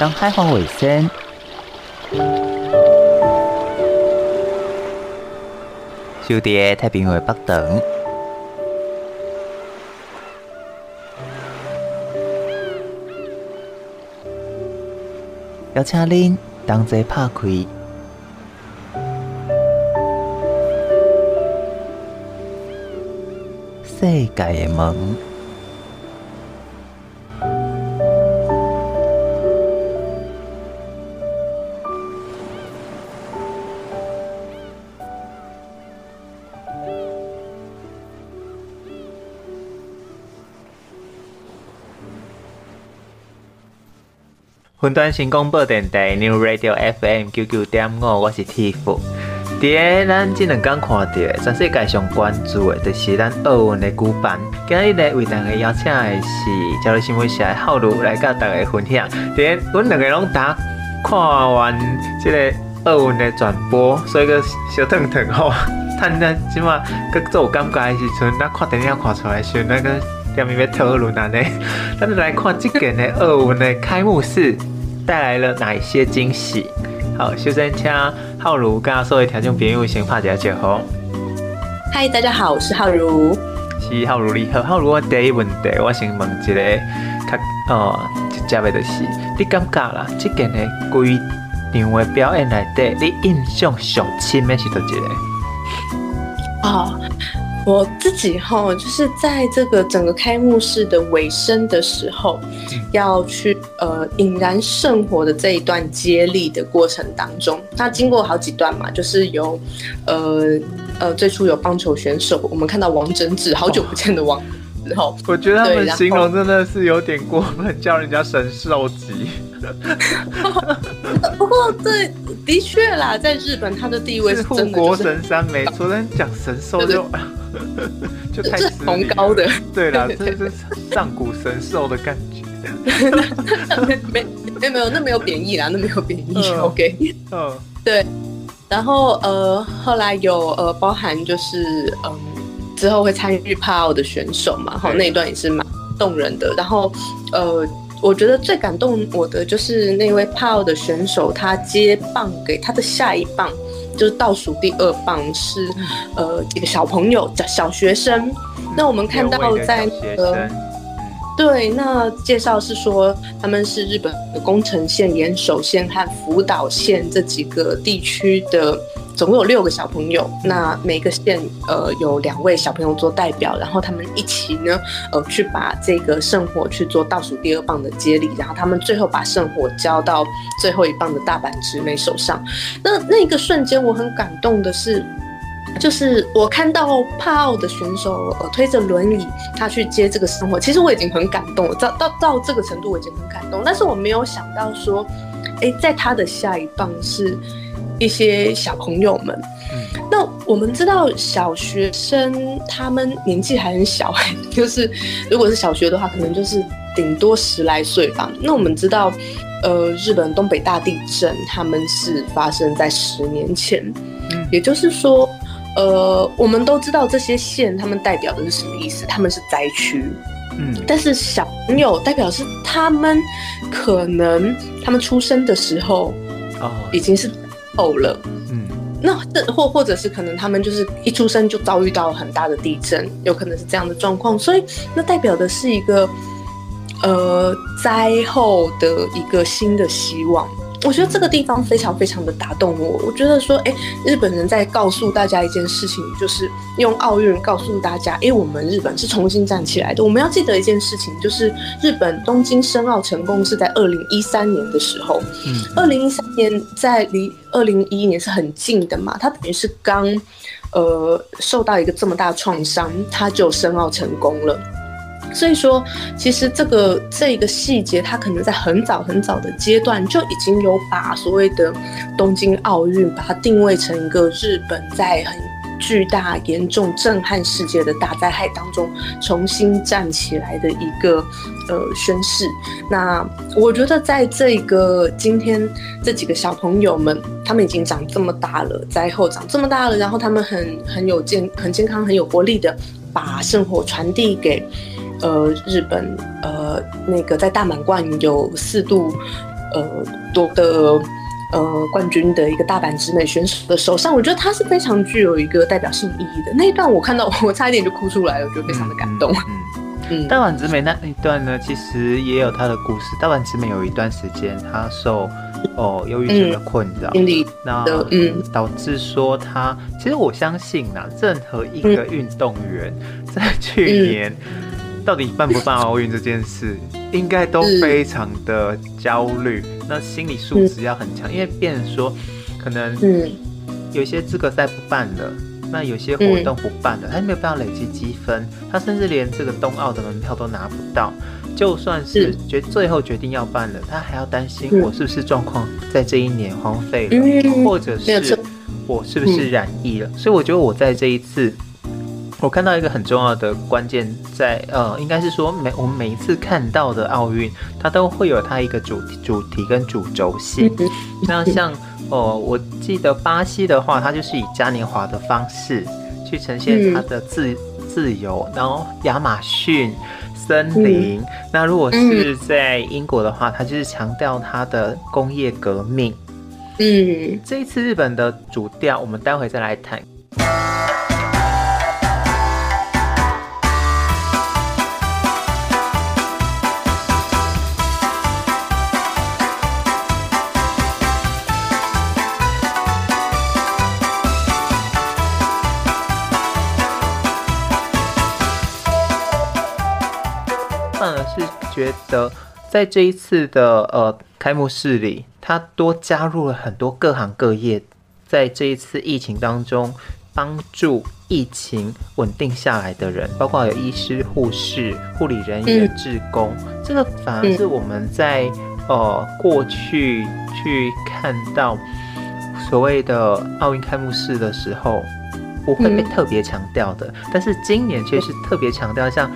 当海防卫生。就伫太平洋北端，邀请您同齐拍开世界的门。云端新广播电台 New Radio FM 九九点五，我是 Tiff。伫个咱这两天看到全世界上关注的，就是咱奥运的举办。今日呢，为大家邀请的是朝日新闻社的浩如来甲大家分享。伫个阮两个拢打看完这个奥运的转播，所以个小腾腾吼，趁咱即马个做感觉的时阵，咱看电影看出来时，那个下面要讨论安尼。咱就来看这件的奥运的开幕式。带来了哪一些惊喜？好，首先请浩如跟所有听众朋友先拍一下招呼。嗨，大家好，我是浩如。是浩如你好，浩如我第一问题，我先问一个，较哦，直接的就是，你感觉啦，这件的规场的表演内底，你印象上深的是叨一个？哦。我自己哈，就是在这个整个开幕式的尾声的时候，要去呃引燃圣火的这一段接力的过程当中，那经过好几段嘛，就是由呃呃最初有棒球选手，我们看到王贞治，好久不见的王贞治，我觉得他们形容真的是有点过分，叫人家神兽级。不过对，的确啦，在日本他的地位是护国神山，没错，但讲神兽就。就太崇高的，对啦，这是上古神兽的感觉。没没没有，那没有贬义啦，那没有贬义。OK，嗯，对。然后呃，后来有呃，包含就是嗯，之后会参与帕奥的选手嘛，哈，那一段也是蛮动人的。然后呃，我觉得最感动我的就是那位帕奥的选手，他接棒给他的下一棒。就是倒数第二棒是，呃，一个小朋友，小小学生。那我们看到在那个，对，那介绍是说他们是日本的宫城县、岩手县和福岛县这几个地区的。总共有六个小朋友，那每个县呃有两位小朋友做代表，然后他们一起呢呃去把这个圣火去做倒数第二棒的接力，然后他们最后把圣火交到最后一棒的大阪直美手上。那那个瞬间我很感动的是，就是我看到帕奥的选手呃推着轮椅他去接这个生活，其实我已经很感动了，到到到这个程度我已经很感动，但是我没有想到说，哎，在他的下一棒是。一些小朋友们，那我们知道小学生他们年纪还很小，就是如果是小学的话，可能就是顶多十来岁吧。那我们知道，呃，日本东北大地震他们是发生在十年前，也就是说，呃，我们都知道这些县他们代表的是什么意思，他们是灾区，嗯，但是小朋友代表是他们可能他们出生的时候，哦，已经是。够了，嗯，那这或或者是可能他们就是一出生就遭遇到很大的地震，有可能是这样的状况，所以那代表的是一个呃灾后的一个新的希望。我觉得这个地方非常非常的打动我。我觉得说，哎，日本人在告诉大家一件事情，就是用奥运告诉大家，哎，我们日本是重新站起来的。我们要记得一件事情，就是日本东京申奥成功是在二零一三年的时候。嗯，二零一三年在离二零一一年是很近的嘛，它等于是刚呃受到一个这么大的创伤，它就申奥成功了。所以说，其实这个这个细节，它可能在很早很早的阶段就已经有把所谓的东京奥运，把它定位成一个日本在很巨大、严重、震撼世界的大灾害当中重新站起来的一个呃宣誓。那我觉得，在这个今天这几个小朋友们，他们已经长这么大了，灾后长这么大了，然后他们很很有健、很健康、很有活力的把圣火传递给。呃，日本呃，那个在大满贯有四度呃夺得呃冠军的一个大阪直美选手的手上，我觉得他是非常具有一个代表性意义的。那一段我看到我差一点就哭出来了，我觉得非常的感动。嗯 嗯，大阪直美那一段呢，其实也有他的故事。大阪直美有一段时间，他受哦忧郁症的困扰，嗯、那嗯导致说他，其实我相信啊，任何一个运动员在去年到底办不办奥运这件事，应该都非常的焦虑，那心理素质要很强，因为变成说可能有些资格赛不办了。那有些活动不办了，他没有办法累积积分，他甚至连这个冬奥的门票都拿不到。就算是决最后决定要办了，他还要担心我是不是状况在这一年荒废了，或者是我是不是染疫了。所以我觉得我在这一次，我看到一个很重要的关键在呃，应该是说每我们每一次看到的奥运，它都会有它一个主题主题跟主轴性。那像。哦，我记得巴西的话，它就是以嘉年华的方式去呈现它的自、嗯、自由，然后亚马逊森林。嗯、那如果是在英国的话，它就是强调它的工业革命。嗯，这一次日本的主调，我们待会再来谈。觉得在这一次的呃开幕式里，他多加入了很多各行各业，在这一次疫情当中帮助疫情稳定下来的人，包括有医师、护士、护理人员、志工。这个反而是我们在呃过去去看到所谓的奥运开幕式的时候，不会被特别强调的，但是今年却是特别强调，像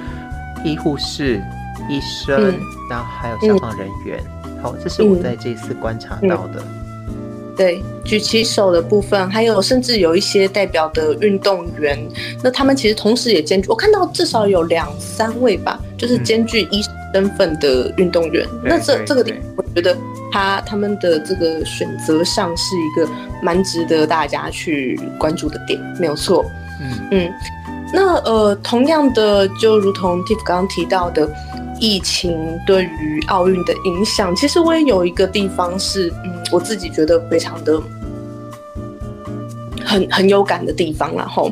医护士。医生，嗯、然后还有消防人员，好、嗯，这是我在这一次观察到的。嗯、对，举起手的部分，还有甚至有一些代表的运动员，那他们其实同时也兼具，我看到至少有两三位吧，就是兼具医生身份的运动员。嗯、那这这个点，我觉得他他们的这个选择上是一个蛮值得大家去关注的点，没有错。嗯嗯，那呃，同样的，就如同 Tiff 刚刚提到的。疫情对于奥运的影响，其实我也有一个地方是，嗯，我自己觉得非常的很很有感的地方。然后，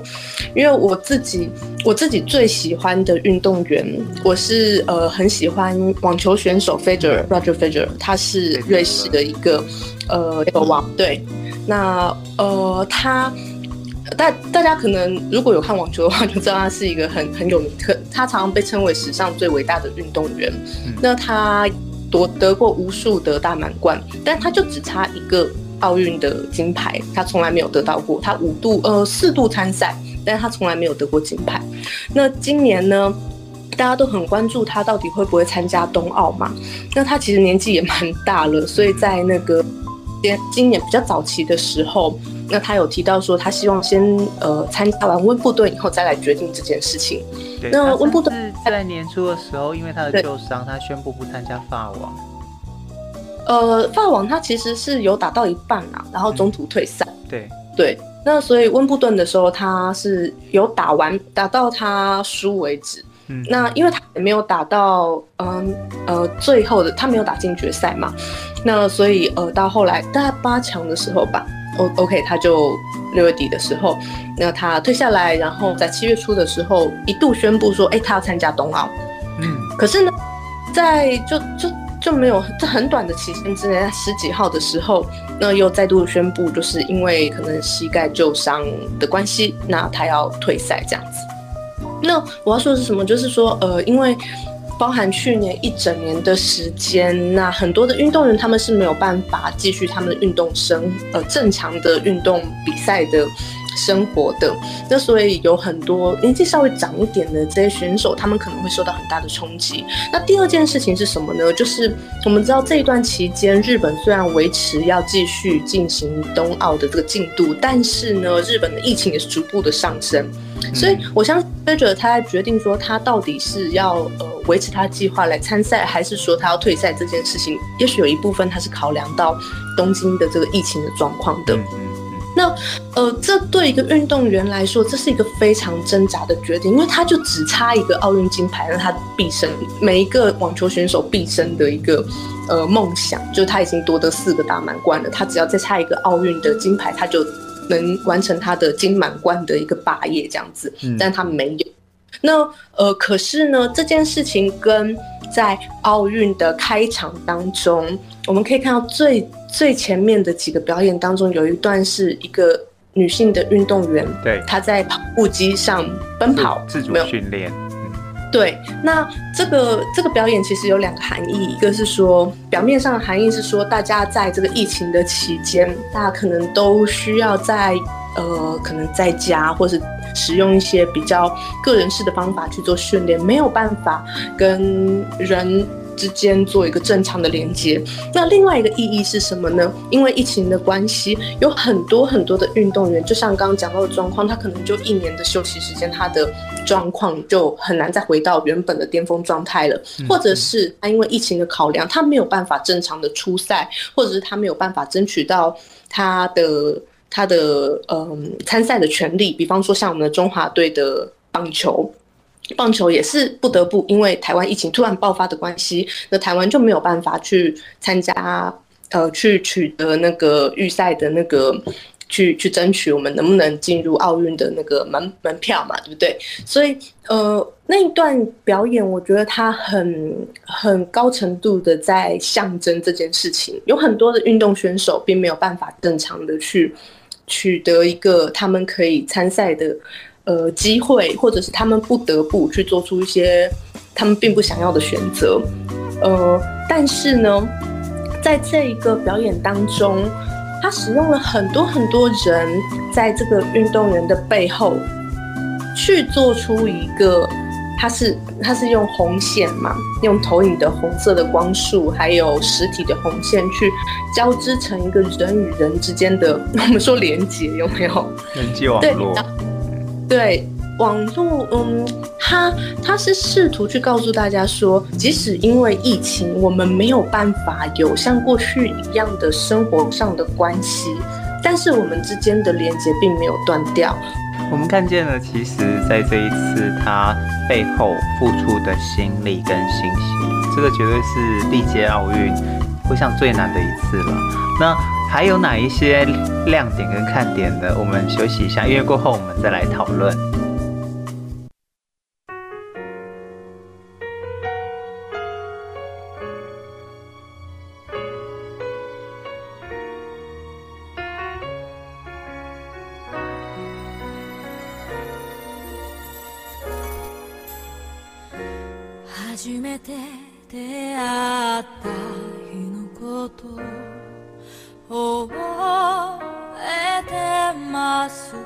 因为我自己我自己最喜欢的运动员，我是呃很喜欢网球选手 Federer Roger Federer，他是瑞士的一个呃球王。对，那呃他。大大家可能如果有看网球的话，就知道他是一个很很有名，他常常被称为史上最伟大的运动员。嗯、那他夺得过无数的大满贯，但他就只差一个奥运的金牌，他从来没有得到过。他五度呃四度参赛，但他从来没有得过金牌。那今年呢，大家都很关注他到底会不会参加冬奥嘛？那他其实年纪也蛮大了，所以在那个今今年比较早期的时候。那他有提到说，他希望先呃参加完温布顿以后再来决定这件事情。那温布顿在年初的时候，因为他的旧伤，他宣布不参加法网。呃，法网他其实是有打到一半啊，然后中途退赛。嗯、对对，那所以温布顿的时候他是有打完，打到他输为止。嗯，那因为他也没有打到嗯呃最后的，他没有打进决赛嘛。那所以呃到后来大概八强的时候吧。O OK，他就六月底的时候，那他退下来，然后在七月初的时候一度宣布说，哎，他要参加冬奥。嗯，可是呢，在就就就没有在很短的期间之内，在十几号的时候，那又再度宣布，就是因为可能膝盖旧伤的关系，那他要退赛这样子。那我要说的是什么？就是说，呃，因为。包含去年一整年的时间，那很多的运动员他们是没有办法继续他们的运动生，呃，正常的运动比赛的生活的。那所以有很多年纪稍微长一点的这些选手，他们可能会受到很大的冲击。那第二件事情是什么呢？就是我们知道这一段期间，日本虽然维持要继续进行冬奥的这个进度，但是呢，日本的疫情也是逐步的上升。所以我相信，接着他在决定说他到底是要呃。维持他计划来参赛，还是说他要退赛这件事情，也许有一部分他是考量到东京的这个疫情的状况的。那呃，这对一个运动员来说，这是一个非常挣扎的决定，因为他就只差一个奥运金牌，让他毕生每一个网球选手毕生的一个呃梦想，就是他已经夺得四个大满贯了，他只要再差一个奥运的金牌，他就能完成他的金满贯的一个霸业这样子，但他没有。那呃，可是呢，这件事情跟在奥运的开场当中，我们可以看到最最前面的几个表演当中，有一段是一个女性的运动员，对，她在跑步机上奔跑，自主训练。对，那这个这个表演其实有两个含义，一个是说表面上的含义是说，大家在这个疫情的期间，大家可能都需要在呃，可能在家或是。使用一些比较个人式的方法去做训练，没有办法跟人之间做一个正常的连接。那另外一个意义是什么呢？因为疫情的关系，有很多很多的运动员，就像刚刚讲到的状况，他可能就一年的休息时间，他的状况就很难再回到原本的巅峰状态了。或者是他因为疫情的考量，他没有办法正常的出赛，或者是他没有办法争取到他的。他的嗯参赛的权利，比方说像我们的中华队的棒球，棒球也是不得不因为台湾疫情突然爆发的关系，那台湾就没有办法去参加，呃，去取得那个预赛的那个，去去争取我们能不能进入奥运的那个门门票嘛，对不对？所以呃那一段表演，我觉得他很很高程度的在象征这件事情，有很多的运动选手并没有办法正常的去。取得一个他们可以参赛的呃机会，或者是他们不得不去做出一些他们并不想要的选择，呃，但是呢，在这一个表演当中，他使用了很多很多人在这个运动员的背后去做出一个。他是他是用红线嘛，用投影的红色的光束，还有实体的红线去交织成一个人与人之间的，我们说连接有没有？连接网络。对，网络，嗯，他他是试图去告诉大家说，即使因为疫情，我们没有办法有像过去一样的生活上的关系，但是我们之间的连接并没有断掉。我们看见了，其实，在这一次他背后付出的心力跟心血，这个绝对是历届奥运会上最难的一次了。那还有哪一些亮点跟看点呢？我们休息一下，因为过后我们再来讨论。初めて出会った日のこと覚えてます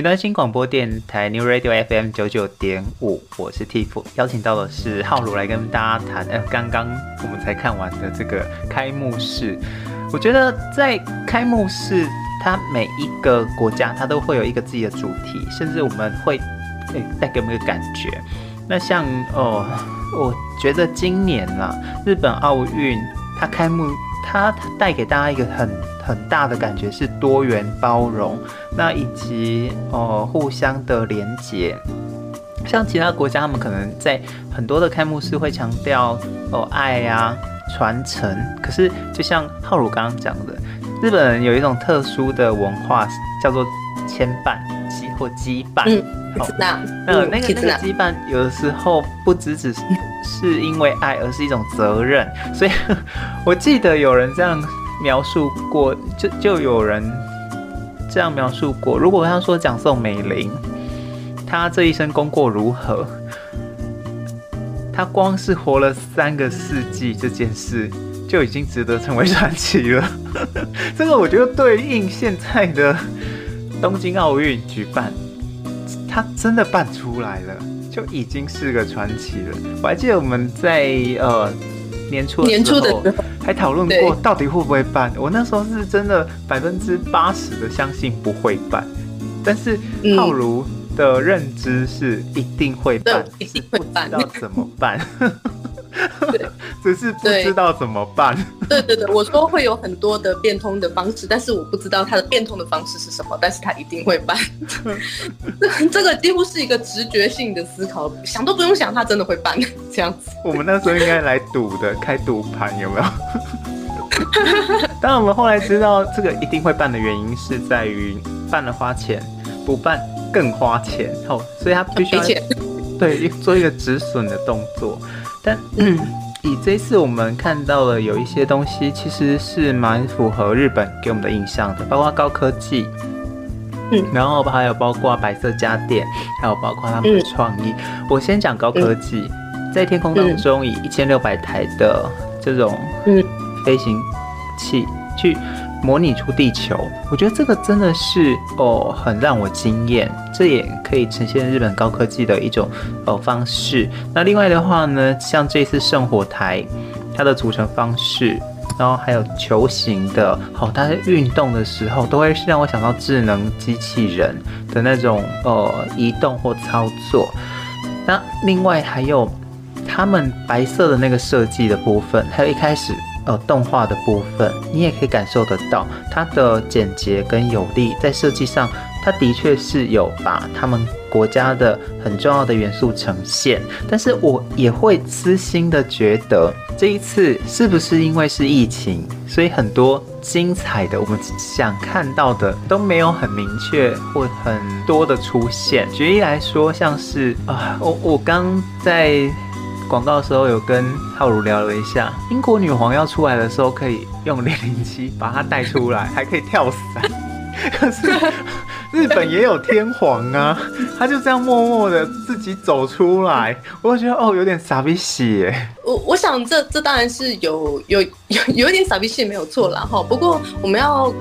云端新广播电台 New Radio FM 九九点五，我是 Tiff，邀请到的是浩如来跟大家谈。呃，刚刚我们才看完的这个开幕式，我觉得在开幕式，它每一个国家它都会有一个自己的主题，甚至我们会诶带给我们一个感觉。那像哦，我觉得今年啊，日本奥运它开幕，它带给大家一个很很大的感觉是多元包容，那以及哦互相的连结。像其他国家，他们可能在很多的开幕式会强调哦爱呀、传承。可是就像浩如刚刚讲的，日本人有一种特殊的文化，叫做牵绊羁或羁绊。嗯，好，那那个那个羁绊有的时候不只只是是因为爱，而是一种责任。所以 我记得有人这样。描述过，就就有人这样描述过。如果他说讲宋美龄，她这一生功过如何？她光是活了三个世纪这件事，就已经值得成为传奇了。这个我觉得对应现在的东京奥运举办，他真的办出来了，就已经是个传奇了。我还记得我们在呃年初。年初的时候还讨论过到底会不会办，我那时候是真的百分之八十的相信不会办，但是浩如的认知是一定会办，一定会办，不知道怎么办。对，只是不知道怎么办。对对对，我说会有很多的变通的方式，但是我不知道它的变通的方式是什么，但是他一定会办。这个几乎是一个直觉性的思考，想都不用想，他真的会办这样子。我们那时候应该来赌的，开赌盘有没有？当然，我们后来知道这个一定会办的原因是在于办了花钱，不办更花钱哦，所以他必须要对做一个止损的动作。但嗯，以这次我们看到了有一些东西，其实是蛮符合日本给我们的印象的，包括高科技，嗯，然后还有包括白色家电，还有包括他们的创意。嗯、我先讲高科技，嗯、在天空当中以一千六百台的这种飞行器去。模拟出地球，我觉得这个真的是哦，很让我惊艳。这也可以呈现日本高科技的一种哦方式。那另外的话呢，像这次圣火台，它的组成方式，然后还有球形的，好、哦，它在运动的时候都会让我想到智能机器人的那种呃移动或操作。那另外还有他们白色的那个设计的部分，还有一开始。呃，动画的部分，你也可以感受得到它的简洁跟有力，在设计上，它的确是有把他们国家的很重要的元素呈现。但是我也会私心的觉得，这一次是不是因为是疫情，所以很多精彩的我们想看到的都没有很明确或很多的出现。举例来说，像是啊，我我刚在。广告的时候有跟浩如聊了一下，英国女皇要出来的时候可以用零零七把她带出来，还可以跳伞。可是日本也有天皇啊，他就这样默默的自己走出来，我觉得哦有点傻逼戏耶。我我想这这当然是有有有有点傻逼戏没有错啦哈，不过我们要。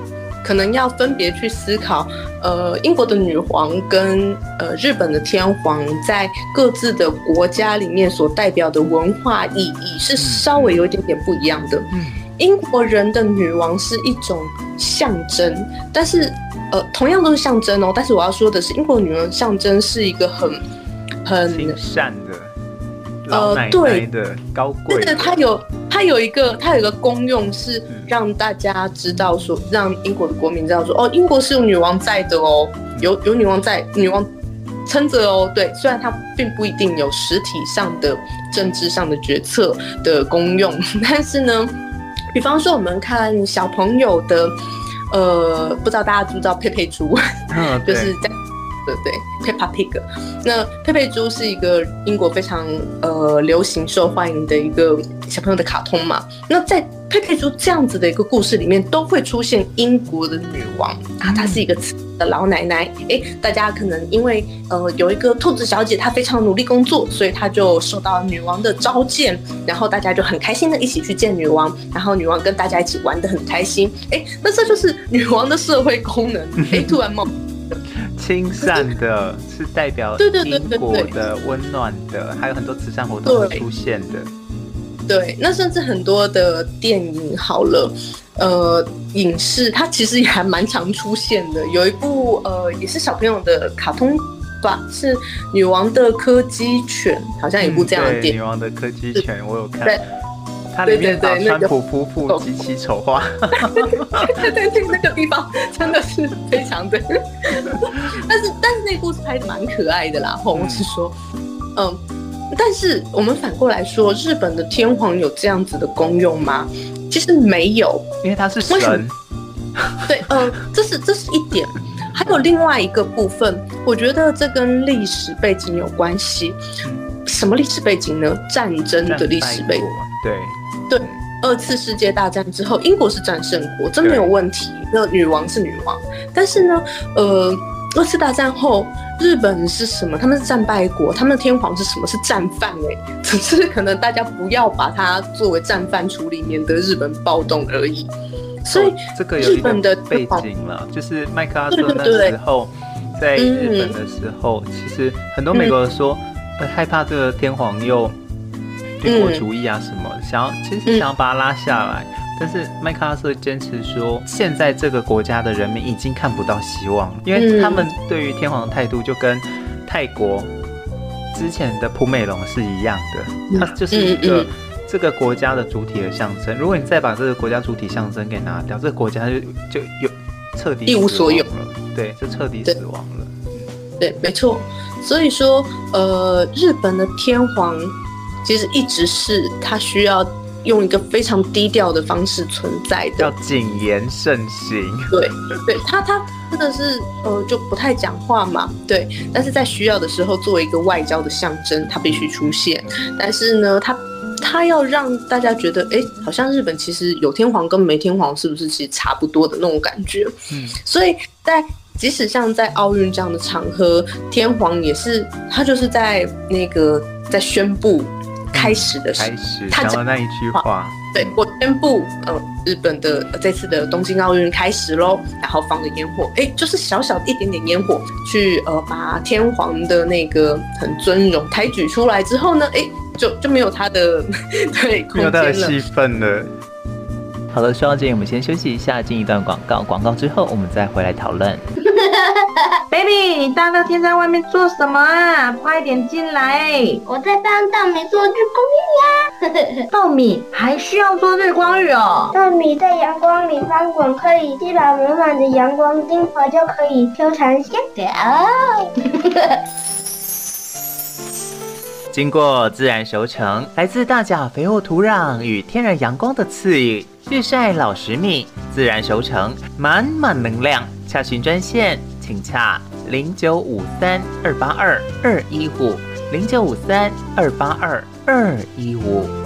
可能要分别去思考，呃，英国的女皇跟呃日本的天皇在各自的国家里面所代表的文化意义是稍微有一点点不一样的。嗯，英国人的女王是一种象征，但是呃，同样都是象征哦。但是我要说的是，英国女王象征是一个很很善的。呃，对的，高贵。是它有，它有一个，它有一个功用是让大家知道说，让英国的国民知道说，哦，英国是有女王在的哦，有有女王在，女王撑着哦。对，虽然它并不一定有实体上的政治上的决策的功用，但是呢，比方说我们看小朋友的，呃，不知道大家知不知道佩佩猪，嗯、就是在。对对，Peppa Pig，那佩佩猪是一个英国非常呃流行、受欢迎的一个小朋友的卡通嘛。那在佩佩猪这样子的一个故事里面，都会出现英国的女王啊，她是一个慈的老奶奶。哎，大家可能因为呃有一个兔子小姐，她非常努力工作，所以她就受到女王的召见，然后大家就很开心的一起去见女王，然后女王跟大家一起玩得很开心。哎，那这就是女王的社会功能。哎，突然冒。亲善的，是代表英国的温暖的，还有很多慈善活动会出现的。对，那甚至很多的电影好了，呃，影视它其实也还蛮常出现的。有一部呃，也是小朋友的卡通吧，是《女王的柯基犬》，好像有一部这样的电影。嗯、女王的柯基犬，我有看。对它里面把川普夫妇极其丑化。对对对，那个地方真的是非常的。但是但是那故事拍的蛮可爱的啦，或我是说，嗯。但是我们反过来说，日本的天皇有这样子的功用吗？其实没有，因为他是神。对，呃，这是这是一点。还有另外一个部分，我觉得这跟历史背景有关系。什么历史背景呢？战争的历史背景。对对，二次世界大战之后，英国是战胜国，这没有问题。那女王是女王，但是呢，呃。二次大战后，日本是什么？他们是战败国，他们的天皇是什么？是战犯哎、欸，只是可能大家不要把它作为战犯处理，免得日本暴动而已。所以这个有一个背景了，就是麦克阿瑟那时候在日本的时候，其实很多美国人说害怕这个天皇又军国主义啊什么，想要其实想要把它拉下来。但是麦克阿瑟坚持说，现在这个国家的人民已经看不到希望，因为他们对于天皇的态度就跟泰国之前的普美龙是一样的，它就是一个这个国家的主体的象征。如果你再把这个国家主体象征给拿掉，这个国家就就有彻底一无所有了。对，就彻底死亡了。对，没错。所以说，呃，日本的天皇其实一直是他需要。用一个非常低调的方式存在的，要谨言慎行。对，对他，他真的是呃，就不太讲话嘛。对，但是在需要的时候，作为一个外交的象征，他必须出现。但是呢，他他要让大家觉得，哎，好像日本其实有天皇跟没天皇是不是其实差不多的那种感觉？嗯，所以在即使像在奥运这样的场合，天皇也是他就是在那个在宣布。开始的时候，他讲的那一句话，对，我宣布，呃，日本的这次的东京奥运开始喽，然后放个烟火，哎，就是小小一点点烟火，去呃把天皇的那个很尊荣抬举出来之后呢，哎，就就没有他的 对，没有他的戏份了。好了，说到这里，我们先休息一下，进一段广告，广告之后我们再回来讨论。Baby，你大热天在外面做什么啊？快点进来！我在帮稻米做日光浴呀。稻米还需要做日光浴哦。稻米在阳光里翻滚，可以吸饱满满的阳光精华，就可以修长线条。经过自然熟成，来自大甲肥沃土壤与天然阳光的赐予，日晒老石米，自然熟成，满满能量。洽询专线，请洽零九五三二八二二一五零九五三二八二二一五。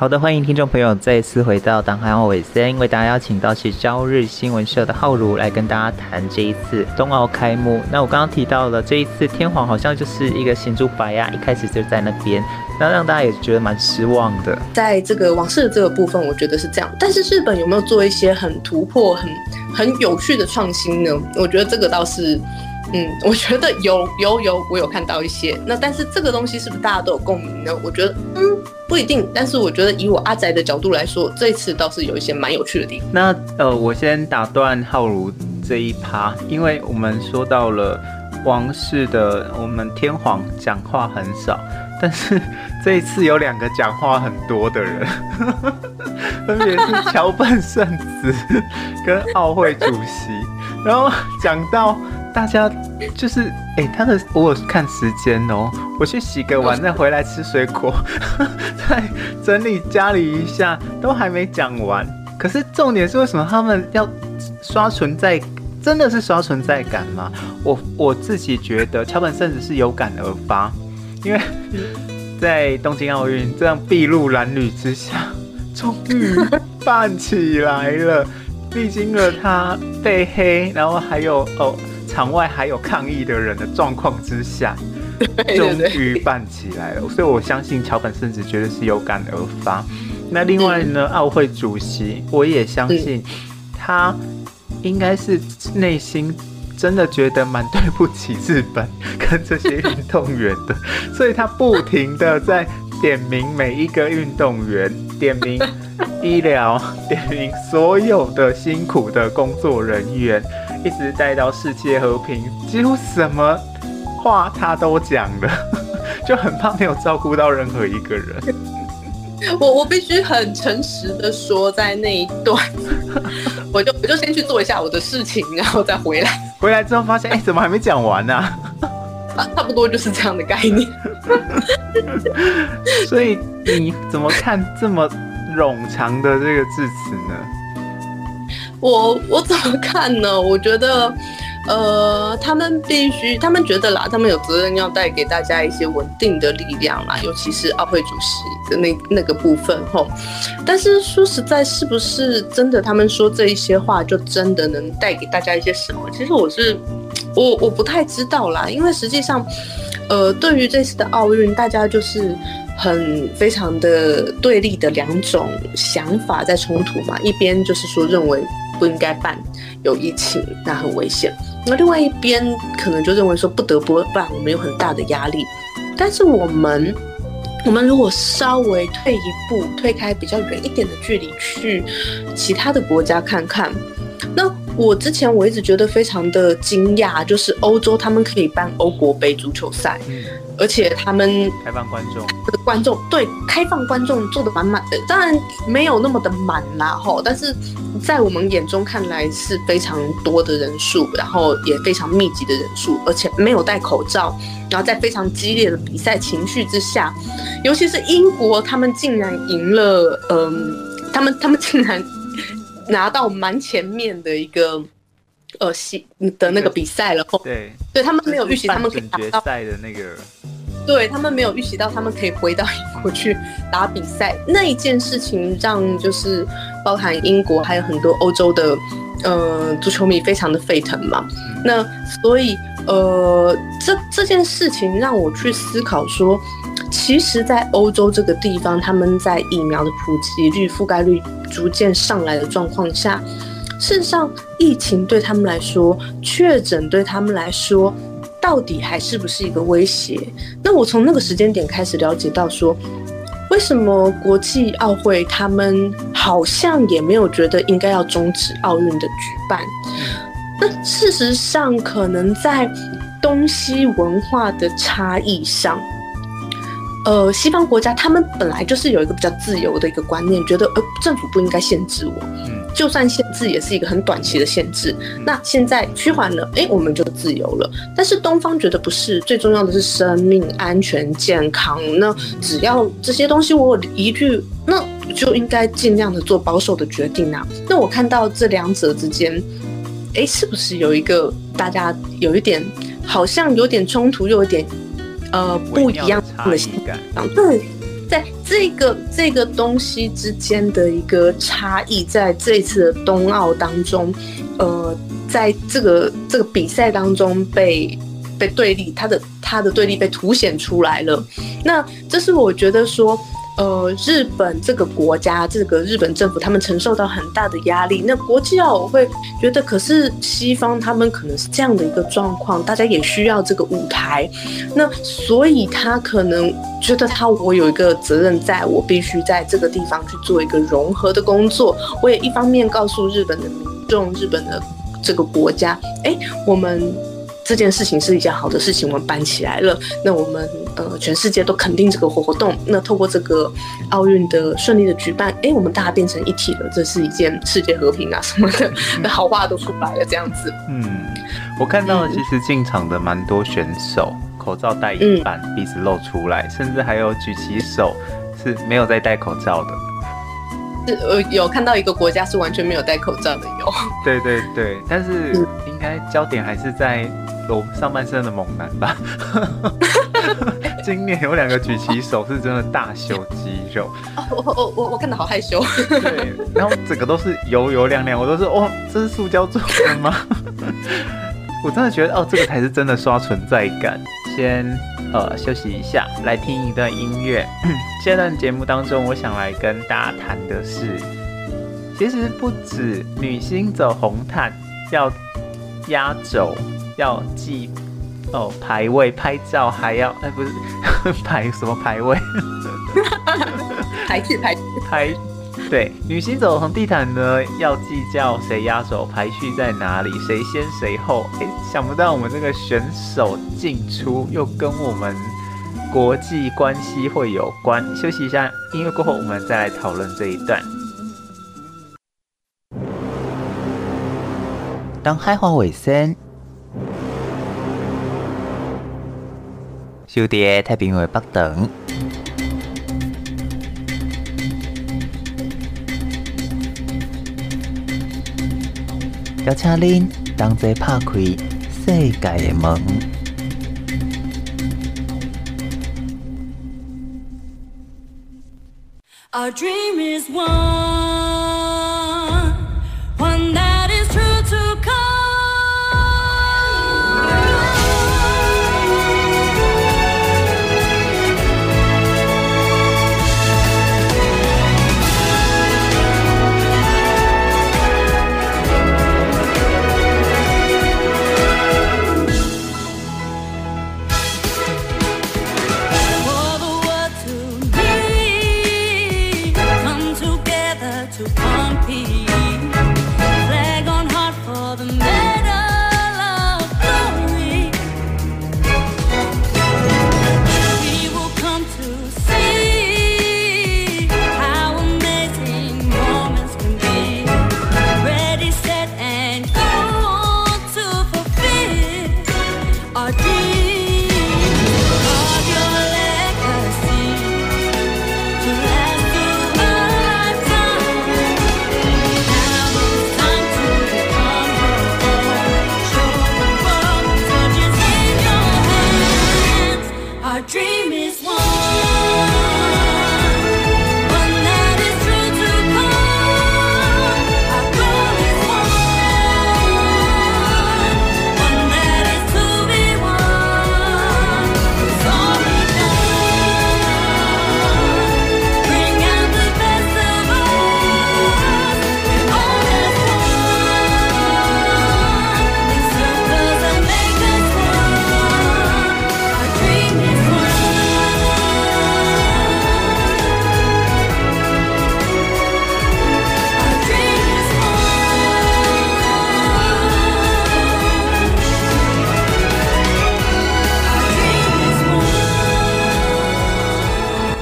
好的，欢迎听众朋友再一次回到《档案欧维森》，为大家邀请到是朝日新闻社的浩如来跟大家谈这一次冬奥开幕。那我刚刚提到了这一次天皇好像就是一个新竹白呀，一开始就在那边，那让大家也觉得蛮失望的。在这个往事的这个部分，我觉得是这样。但是日本有没有做一些很突破、很很有趣的创新呢？我觉得这个倒是。嗯，我觉得有有有，我有看到一些。那但是这个东西是不是大家都有共鸣呢？我觉得嗯不一定。但是我觉得以我阿宅的角度来说，这一次倒是有一些蛮有趣的地方。那呃，我先打断浩如这一趴，因为我们说到了王室的，我们天皇讲话很少，但是这一次有两个讲话很多的人，分别是桥本圣子跟奥会主席，然后讲到。大家就是哎、他的我有看时间哦，我去洗个碗再回来吃水果，再整理家里一下，都还没讲完。可是重点是为什么他们要刷存在？真的是刷存在感吗？我我自己觉得桥本圣子是有感而发，因为在东京奥运这样筚路蓝缕之下，终于办起来了。历经了他被黑，然后还有哦。场外还有抗议的人的状况之下，终于办起来了。所以我相信桥本甚至绝对是有感而发。那另外呢，奥会主席，我也相信他应该是内心真的觉得蛮对不起日本跟这些运动员的，所以他不停的在点名每一个运动员，点名医疗，点名所有的辛苦的工作人员，一直带到世界和平，几乎什么话他都讲了，就很怕没有照顾到任何一个人。我我必须很诚实的说，在那一段，我就我就先去做一下我的事情，然后再回来。回来之后发现，哎、欸，怎么还没讲完呢、啊？啊，差不多就是这样的概念。所以你怎么看这么冗长的这个致辞呢？我我怎么看呢？我觉得。呃，他们必须，他们觉得啦，他们有责任要带给大家一些稳定的力量啦，尤其是奥会主席的那那个部分吼。但是说实在，是不是真的？他们说这一些话，就真的能带给大家一些什么？其实我是，我我不太知道啦，因为实际上，呃，对于这次的奥运，大家就是很非常的对立的两种想法在冲突嘛，一边就是说认为不应该办，有疫情，那很危险。那另外一边可能就认为说不得不办，我们有很大的压力。但是我们，我们如果稍微退一步，推开比较远一点的距离，去其他的国家看看。那我之前我一直觉得非常的惊讶，就是欧洲他们可以办欧国杯足球赛。而且他们开放观众，观众对开放观众做的满满的，当然没有那么的满啦吼，但是在我们眼中看来是非常多的人数，然后也非常密集的人数，而且没有戴口罩，然后在非常激烈的比赛情绪之下，尤其是英国，他们竟然赢了，嗯，他们他们竟然拿到蛮前面的一个。呃，西的那个比赛了，对，对他们没有预习，他们可以打到决赛的那个，对他们没有预习到，他们可以回到英国去打比赛。那一件事情让就是包含英国还有很多欧洲的呃足球迷非常的沸腾嘛。那所以呃，这这件事情让我去思考说，其实，在欧洲这个地方，他们在疫苗的普及率、覆盖率逐渐上来的状况下。事实上，疫情对他们来说，确诊对他们来说，到底还是不是一个威胁？那我从那个时间点开始了解到，说为什么国际奥会他们好像也没有觉得应该要终止奥运的举办。那事实上，可能在东西文化的差异上。呃，西方国家他们本来就是有一个比较自由的一个观念，觉得呃政府不应该限制我，嗯，就算限制也是一个很短期的限制。那现在趋缓了，哎，我们就自由了。但是东方觉得不是，最重要的是生命安全健康。那只要这些东西我有依据，那就应该尽量的做保守的决定啊。那我看到这两者之间，哎，是不是有一个大家有一点好像有点冲突，又有点。呃，不一样的情感，对，在这个这个东西之间的一个差异，在这一次的冬奥当中，呃，在这个这个比赛当中被被对立，它的它的对立被凸显出来了。那这是我觉得说。呃，日本这个国家，这个日本政府，他们承受到很大的压力。那国际奥委会觉得，可是西方他们可能是这样的一个状况，大家也需要这个舞台。那所以他可能觉得他我有一个责任，在我必须在这个地方去做一个融合的工作。我也一方面告诉日本的民众，日本的这个国家，哎，我们。这件事情是一件好的事情，我们办起来了。那我们呃，全世界都肯定这个活动。那透过这个奥运的顺利的举办，哎，我们大家变成一体了，这是一件世界和平啊什么的，那好话都出来了，这样子。嗯，我看到，其实进场的蛮多选手，口罩戴一半，鼻子露出来，甚至还有举起手是没有在戴口罩的。是呃，有看到一个国家是完全没有戴口罩的，有。对对对，但是应该焦点还是在。上半身的猛男吧，今年有两个举起手是真的大秀肌肉。我我我我看得好害羞。对，然后整个都是油油亮亮，我都是哦，这是塑胶做的吗？我真的觉得哦，这个才是真的刷存在感。先呃休息一下，来听一段音乐。这段节目当中，我想来跟大家谈的是，其实不止女星走红毯要。压轴要记哦排位拍照还要哎不是 排什么排位？排序排排对，女行走红地毯呢要计较谁压轴，排序在哪里，谁先谁后。哎，想不到我们这个选手进出又跟我们国际关系会有关。休息一下，音乐过后我们再来讨论这一段。当海花尾声，小弟太平洋北等。邀请您同齐拍开世界的门。Our dream is one.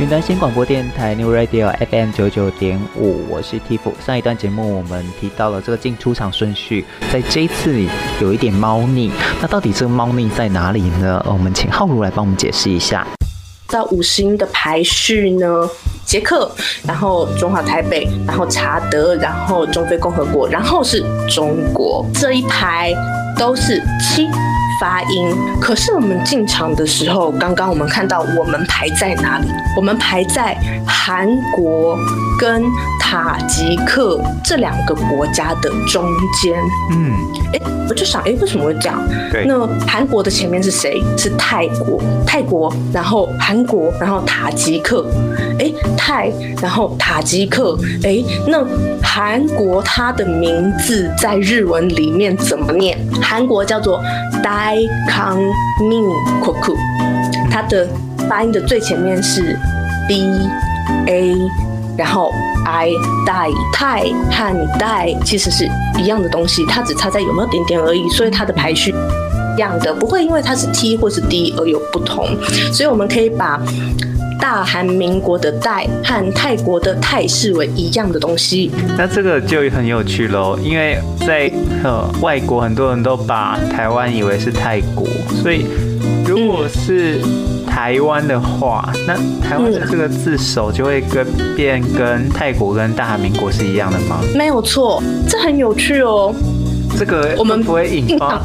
云端新广播电台 New Radio FM 九九点五，我是 Tiff。上一段节目我们提到了这个进出场顺序，在这一次有一点猫腻。那到底这个猫腻在哪里呢？我们请浩如来帮我们解释一下。到五星的排序呢，捷克，然后中华台北，然后查德，然后中非共和国，然后是中国，这一排都是七。发音，可是我们进场的时候，刚刚我们看到我们排在哪里？我们排在韩国跟塔吉克这两个国家的中间。嗯，哎，我就想，哎，为什么会这样？对，那韩国的前面是谁？是泰国，泰国，然后韩国，然后塔吉克。哎，泰，然后塔吉克。哎，那韩国它的名字在日文里面怎么念？韩国叫做大。I come me koku，它的发音的最前面是 b a，然后 i die 泰和 die 其实是一样的东西，它只差在有没有点点而已，所以它的排序一样的，不会因为它是 t 或是 d 而有不同，所以我们可以把大韩民国的代和泰国的泰视为一样的东西，那这个就很有趣喽，因为在呃外国很多人都把台湾以为是泰国，所以如果是台湾的话，那台湾的这个字首就会跟变跟泰国跟大韩民国是一样的吗？没有错，这很有趣哦。这个我们不会引发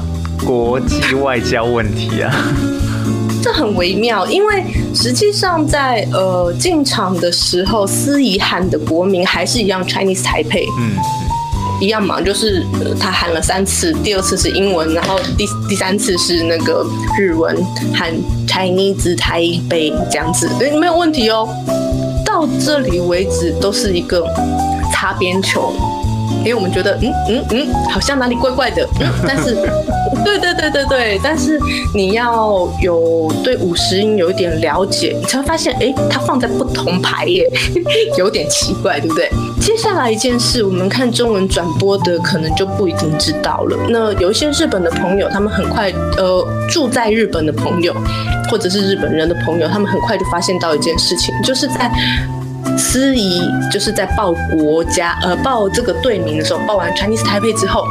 国际外交问题啊。这很微妙，因为实际上在呃进场的时候，司仪喊的国名还是一样 Chinese Taipei，嗯，一样嘛，就是、呃、他喊了三次，第二次是英文，然后第第三次是那个日文喊 Chinese Taipei 这样子，哎，没有问题哦。到这里为止都是一个擦边球。因为我们觉得，嗯嗯嗯，好像哪里怪怪的，嗯，但是，对对对对对，但是你要有对五十音有一点了解，你才会发现，哎，它放在不同排耶，有点奇怪，对不对？接下来一件事，我们看中文转播的可能就不一定知道了。那有一些日本的朋友，他们很快，呃，住在日本的朋友，或者是日本人的朋友，他们很快就发现到一件事情，就是在。司仪就是在报国家，呃，报这个队名的时候，报完 Chinese Taipei 之后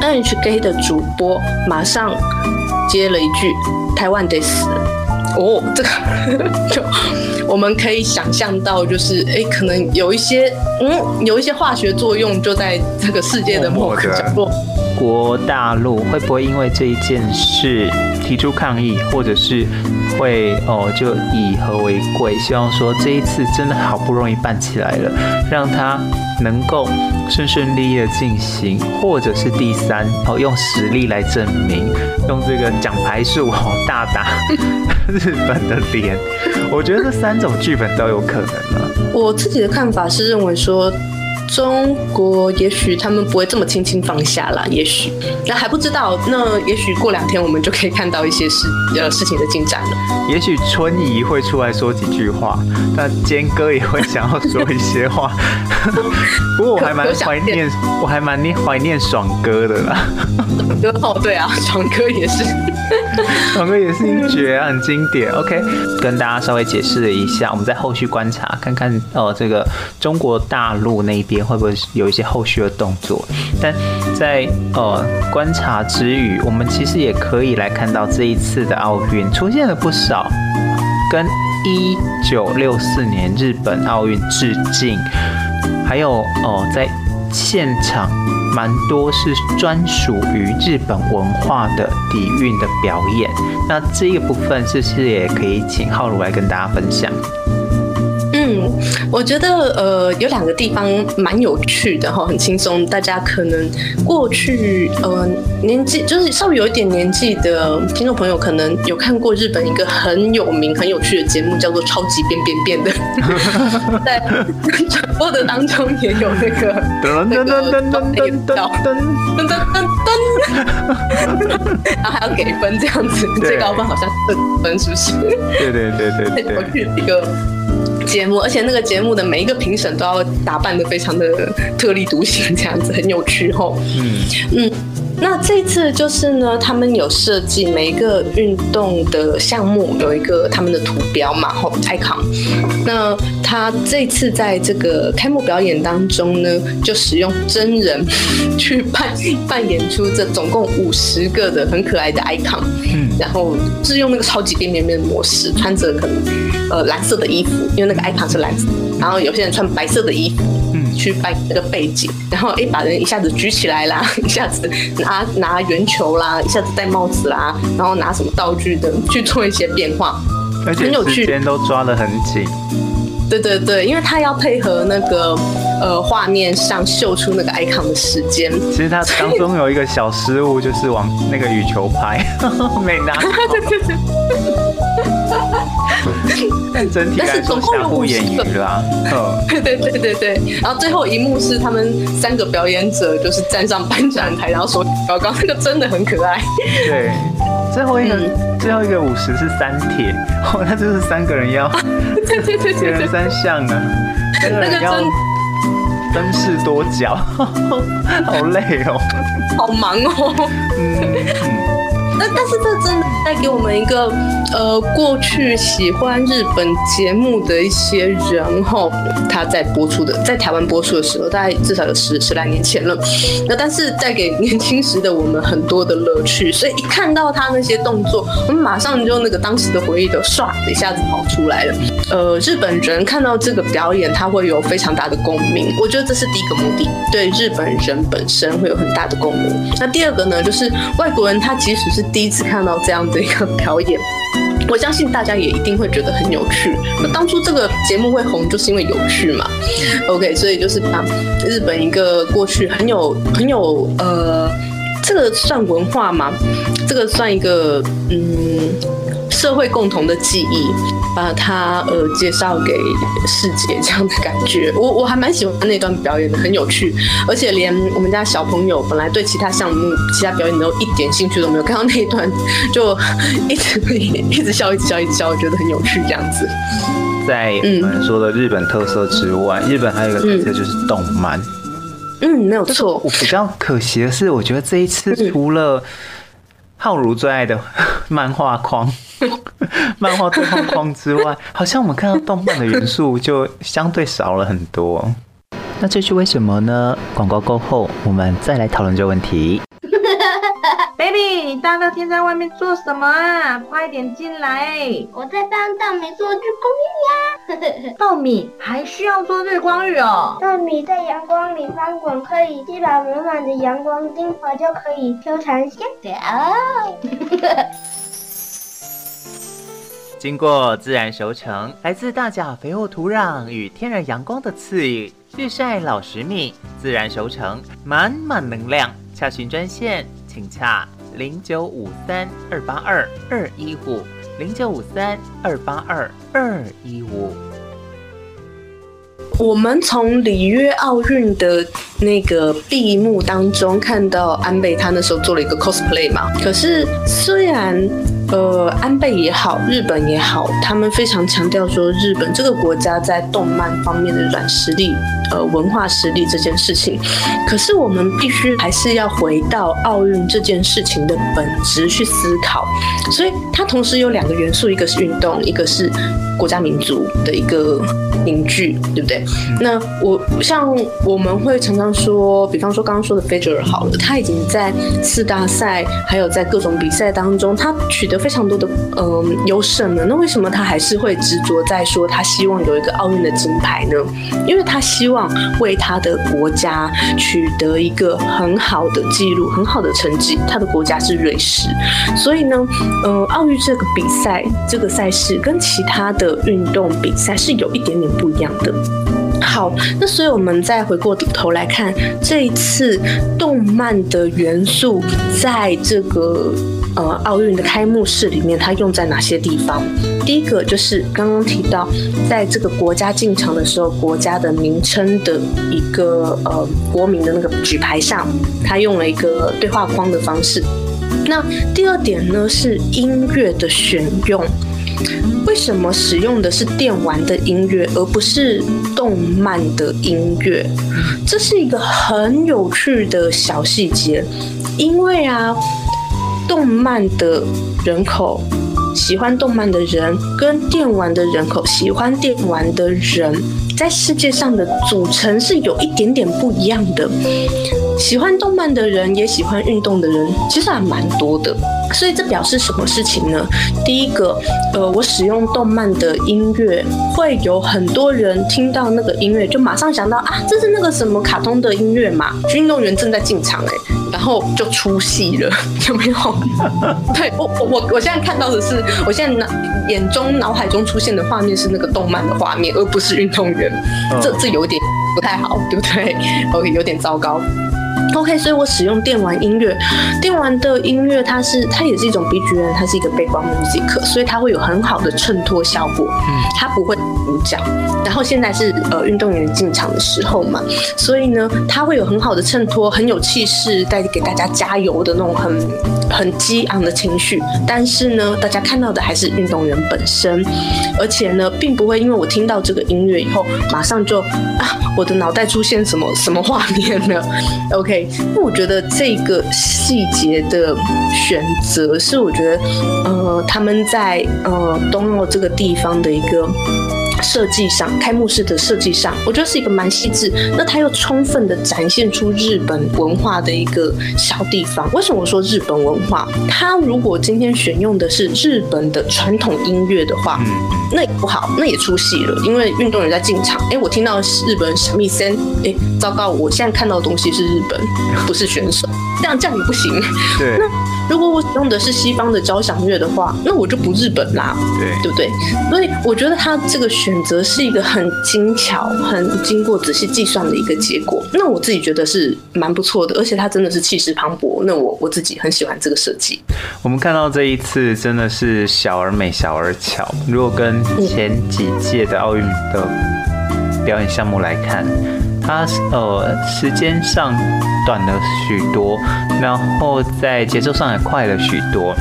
，NHK 的主播马上接了一句台湾得死。哦，这个 就我们可以想象到，就是哎，可能有一些，嗯，有一些化学作用就在这个世界的某个角落。国大陆会不会因为这一件事提出抗议，或者是会哦就以和为贵，希望说这一次真的好不容易办起来了，让他能够顺顺利利的进行，或者是第三哦用实力来证明，用这个奖牌数哦大打 日本的脸，我觉得这三种剧本都有可能啊。我自己的看法是认为说。中国也许他们不会这么轻轻放下啦，也许那还不知道。那也许过两天我们就可以看到一些事呃事情的进展了。也许春怡会出来说几句话，那坚哥也会想要说一些话。不过我还蛮怀念，我还蛮念怀念爽哥的啦。哦，对啊，爽哥也是，爽哥也是一绝啊，很经典。OK，跟大家稍微解释了一下，我们在后续观察看看哦，这个中国大陆那边。会不会有一些后续的动作？但在呃观察之余，我们其实也可以来看到这一次的奥运出现了不少跟一九六四年日本奥运致敬，还有哦、呃、在现场蛮多是专属于日本文化的底蕴的表演。那这个部分是不是也可以请浩如来跟大家分享？嗯，我觉得呃有两个地方蛮有趣的哈，很轻松。大家可能过去呃年纪就是稍微有一点年纪的听众朋友，可能有看过日本一个很有名很有趣的节目，叫做《超级变变变》的，在转播的当中也有那个噔噔噔噔噔噔噔噔噔噔，然后还要给分这样子，最高分好像四分，是不是？对对对对对，我去一个。节目，而且那个节目的每一个评审都要打扮得非常的特立独行，这样子很有趣吼。嗯嗯，那这次就是呢，他们有设计每一个运动的项目有一个他们的图标嘛，吼，icon。那他这次在这个开幕表演当中呢，就使用真人去扮扮演出这总共五十个的很可爱的 icon。嗯，然后是用那个超级变变变的模式，穿着可能呃蓝色的衣服，因为那个 icon 是蓝色，然后有些人穿白色的衣服，嗯，去扮那个背景，然后哎把人一下子举起来啦，一下子拿拿圆球啦，一下子戴帽子啦，然后拿什么道具的去做一些变化，而且时间都抓得很紧。对对对，因为他要配合那个呃画面上秀出那个 icon 的时间。其实他当中有一个小失误，就是往那个羽球拍 没拿。对对对。但整体来说，瑕不掩瑜啦。嗯。对对对对对。然后最后一幕是他们三个表演者就是站上颁奖台，然后说刚刚那个真的很可爱。对。最后一个、嗯、最后一个五十是三铁，哦，那就是三个人要。对对对，铁人三项啊，三个人要分饰多角，好累哦，好忙哦。嗯。但但是这真的带给我们一个，呃，过去喜欢日本节目的一些人吼，他在播出的，在台湾播出的时候，大概至少有十十来年前了。那但是带给年轻时的我们很多的乐趣，所以一看到他那些动作，我们马上就那个当时的回忆都唰一下子跑出来了。呃，日本人看到这个表演，他会有非常大的共鸣，我觉得这是第一个目的，对日本人本身会有很大的共鸣。那第二个呢，就是外国人他即使是第一次看到这样的一个表演，我相信大家也一定会觉得很有趣。那当初这个节目会红，就是因为有趣嘛。OK，所以就是把日本一个过去很有很有呃，这个算文化吗？这个算一个嗯。社会共同的记忆，把它呃介绍给世界这样的感觉。我我还蛮喜欢那段表演的，很有趣，而且连我们家小朋友本来对其他项目、其他表演都一点兴趣都没有，看到那一段就一直一直笑，一直笑，一直笑，我觉得很有趣这样子。在我们说的日本特色之外，嗯、日本还有一个特色就是动漫。嗯，没有错。我比较可惜的是，我觉得这一次除了浩如最爱的 漫画框、漫画对话框之外，好像我们看到动漫的元素就相对少了很多。那这是为什么呢？广告过后，我们再来讨论这个问题。Baby，你大热天在外面做什么啊？快点进来！我在帮稻米做日光浴呀。稻米还需要做日光浴哦。稻米在阳光里翻滚，可以吸饱满满的阳光精华，就可以修长线条。经过自然熟成，来自大甲肥沃土壤与天然阳光的赐予，日晒老实米，自然熟成，满满能量。洽询专线。请洽零九五三二八二二一五零九五三二八二二一五。我们从里约奥运的那个闭幕当中看到安倍，他那时候做了一个 cosplay 嘛。可是虽然呃安倍也好，日本也好，他们非常强调说日本这个国家在动漫方面的软实力。呃，文化实力这件事情，可是我们必须还是要回到奥运这件事情的本质去思考。所以它同时有两个元素，一个是运动，一个是国家民族的一个凝聚，对不对？那我像我们会常常说，比方说刚刚说的费德勒好了，他已经在四大赛还有在各种比赛当中，他取得非常多的嗯优胜了。那为什么他还是会执着在说他希望有一个奥运的金牌呢？因为他希望。为他的国家取得一个很好的记录，很好的成绩。他的国家是瑞士，所以呢，呃，奥运这个比赛，这个赛事跟其他的运动比赛是有一点点不一样的。好，那所以我们再回过头来看这一次动漫的元素，在这个。呃，奥运的开幕式里面，它用在哪些地方？第一个就是刚刚提到，在这个国家进场的时候，国家的名称的一个呃国民的那个举牌上，它用了一个对话框的方式。那第二点呢，是音乐的选用。为什么使用的是电玩的音乐，而不是动漫的音乐？这是一个很有趣的小细节，因为啊。动漫的人口，喜欢动漫的人跟电玩的人口，喜欢电玩的人，在世界上的组成是有一点点不一样的。喜欢动漫的人也喜欢运动的人，其实还蛮多的。所以这表示什么事情呢？第一个，呃，我使用动漫的音乐，会有很多人听到那个音乐就马上想到啊，这是那个什么卡通的音乐嘛？运动员正在进场哎，然后就出戏了，有没有？对，我我我我现在看到的是，我现在脑眼中脑海中出现的画面是那个动漫的画面，而不是运动员。这这有点不太好，对不对？OK，有点糟糕。OK，所以我使用电玩音乐，电玩的音乐它是它也是一种 BGM，它是一个 background music，所以它会有很好的衬托效果，嗯它不会主角。然后现在是呃运动员进场的时候嘛，所以呢，它会有很好的衬托，很有气势，带给大家加油的那种很很激昂的情绪。但是呢，大家看到的还是运动员本身，而且呢，并不会因为我听到这个音乐以后，马上就啊，我的脑袋出现什么什么画面了？OK。那我觉得这个细节的选择是，我觉得，呃，他们在呃东奥这个地方的一个。设计上，开幕式的设计上，我觉得是一个蛮细致。那它又充分的展现出日本文化的一个小地方。为什么我说日本文化？它如果今天选用的是日本的传统音乐的话，那也不好，那也出戏了。因为运动员在进场，哎，我听到日本三味线，哎，糟糕，我现在看到的东西是日本，不是选手。这样这样也不行。对。那如果我用的是西方的交响乐的话，那我就不日本啦。对，对不对？所以我觉得他这个选择是一个很精巧、很经过仔细计算的一个结果。那我自己觉得是蛮不错的，而且他真的是气势磅礴。那我我自己很喜欢这个设计。我们看到这一次真的是小而美、小而巧。如果跟前几届的奥运的表演项目来看，它呃时间上短了许多，然后在节奏上也快了许多。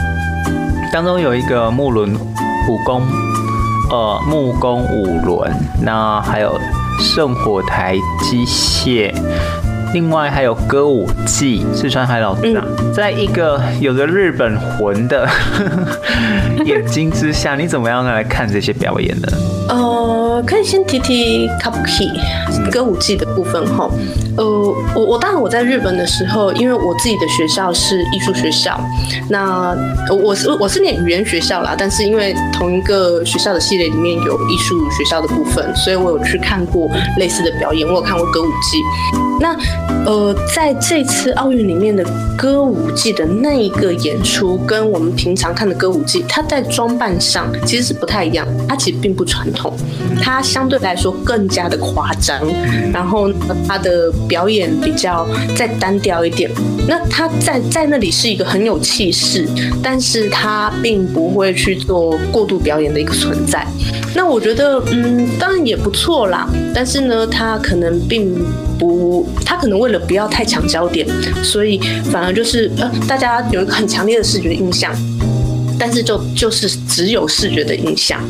当中有一个木轮武功，呃木工五轮，那还有圣火台机械。另外还有歌舞伎，四川海老大，在一个有着日本魂的 眼睛之下，你怎么样来看这些表演呢？呃，可以先提提 Kabuki 歌舞伎的部分哈。呃，我我当然我在日本的时候，因为我自己的学校是艺术学校，那我是我是念语言学校啦，但是因为同一个学校的系列里面有艺术学校的部分，所以我有去看过类似的表演，我有看过歌舞伎。那呃，在这次奥运里面的歌舞伎的那一个演出，跟我们平常看的歌舞伎，它在装扮上其实是不太一样，它其实并不传统，它相对来说更加的夸张，然后它的。表演比较再单调一点，那他在在那里是一个很有气势，但是他并不会去做过度表演的一个存在。那我觉得，嗯，当然也不错啦，但是呢，他可能并不，他可能为了不要太抢焦点，所以反而就是呃，大家有一个很强烈的视觉印象。但是就就是只有视觉的印象，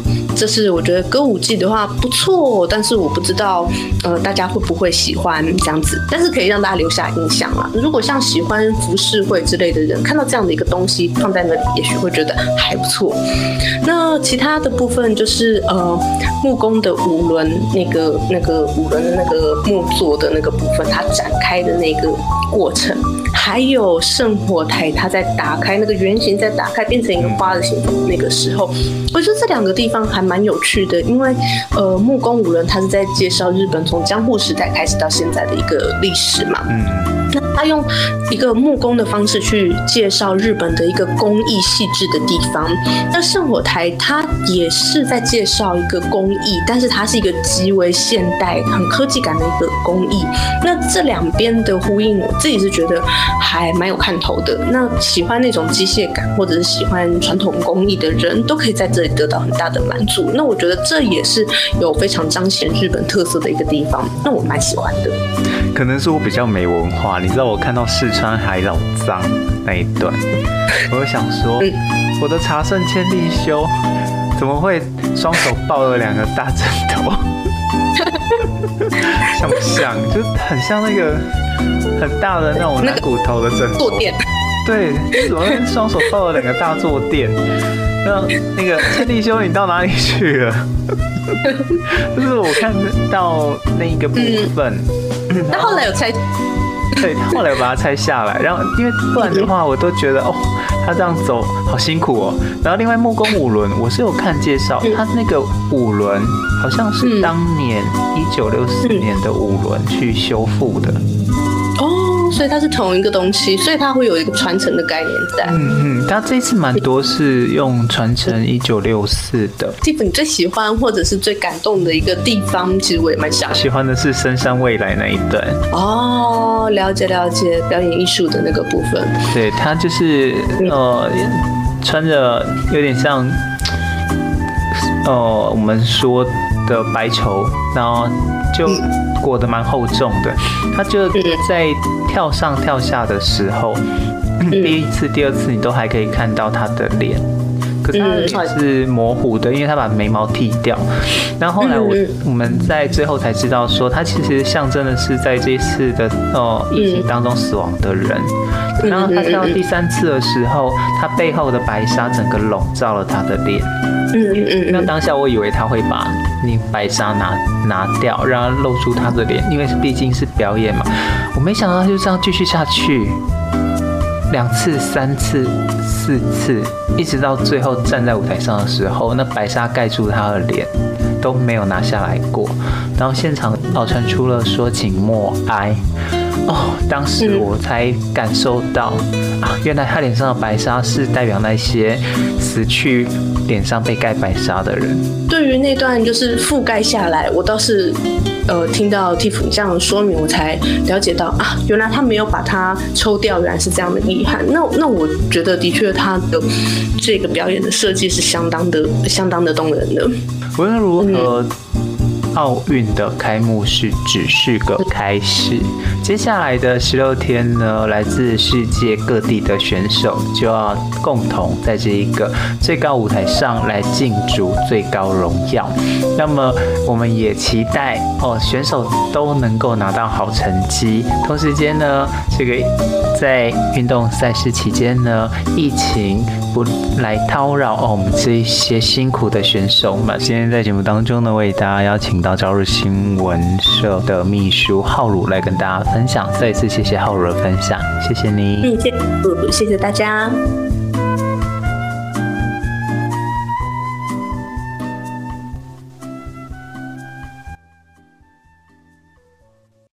这是我觉得歌舞伎的话不错，但是我不知道呃大家会不会喜欢这样子，但是可以让大家留下印象啊。如果像喜欢浮世绘之类的人看到这样的一个东西放在那里，也许会觉得还不错。那其他的部分就是呃木工的五轮那个那个五轮的那个木座的那个部分，它展开的那个过程。还有圣火台，它在打开那个圆形，在打开变成一个花的形状。那个时候，我觉得这两个地方还蛮有趣的，因为呃，木工五人他是在介绍日本从江户时代开始到现在的一个历史嘛。嗯。那他用一个木工的方式去介绍日本的一个工艺细致的地方。那圣火台它也是在介绍一个工艺，但是它是一个极为现代、很科技感的一个工艺。那这两边的呼应，我自己是觉得还蛮有看头的。那喜欢那种机械感或者是喜欢传统工艺的人都可以在这里得到很大的满足。那我觉得这也是有非常彰显日本特色的一个地方。那我蛮喜欢的。可能是我比较没文化。你知道我看到四川海老脏那一段，我就想说，我的茶圣千利休怎么会双手抱了两个大枕头？像不像？就很像那个很大的那种拿骨头的枕头。对，怎么会双手抱了两个大坐垫？那那个千利休，你到哪里去了？就是我看到那一个部分，那、嗯、后，后来有拆。对，后来我把它拆下来，然后因为不然的话，我都觉得哦，他这样走好辛苦哦。然后另外木工五轮，我是有看介绍，他那个五轮好像是当年一九六四年的五轮去修复的。所以它是同一个东西，所以它会有一个传承的概念在。嗯嗯，它这次蛮多是用传承一九六四的。基本最喜欢或者是最感动的一个地方，其实我也蛮想喜欢的是深山未来那一段。哦，了解了解，表演艺术的那个部分。对，他就是呃，穿着有点像呃我们说的白绸，然后就裹得蛮厚重的，他就在。跳上跳下的时候，第一次、第二次你都还可以看到他的脸，可是他脸是模糊的，因为他把眉毛剃掉。然后后来我我们在最后才知道说，他其实象征的是在这一次的哦疫情当中死亡的人。然后他到第三次的时候，他背后的白纱整个笼罩了他的脸。嗯嗯嗯那当下我以为他会把那白纱拿拿掉，让他露出他的脸，因为毕竟是表演嘛。我没想到他就这样继续下去，两次、三次、四次，一直到最后站在舞台上的时候，那白纱盖住他的脸都没有拿下来过。然后现场哦传出了说请默哀，哦，当时我才感受到、嗯、啊，原来他脸上的白纱是代表那些死去脸上被盖白纱的人。对于那段就是覆盖下来，我倒是呃听到 Tiff 这样说明，我才了解到啊，原来他没有把它抽掉，原来是这样的遗憾。那那我觉得的确他的这个表演的设计是相当的相当的动人的。无论如何。嗯奥运的开幕式只是个开始，接下来的十六天呢，来自世界各地的选手就要共同在这一个最高舞台上来竞逐最高荣耀。那么，我们也期待哦，选手都能够拿到好成绩。同时间呢，这个在运动赛事期间呢，疫情不来叨扰哦，我们这一些辛苦的选手们。今天在节目当中呢，为大家邀请到朝日新闻社的秘书浩鲁来跟大家分享，再一次谢谢浩如的分享，谢谢你。谢谢，谢谢大家。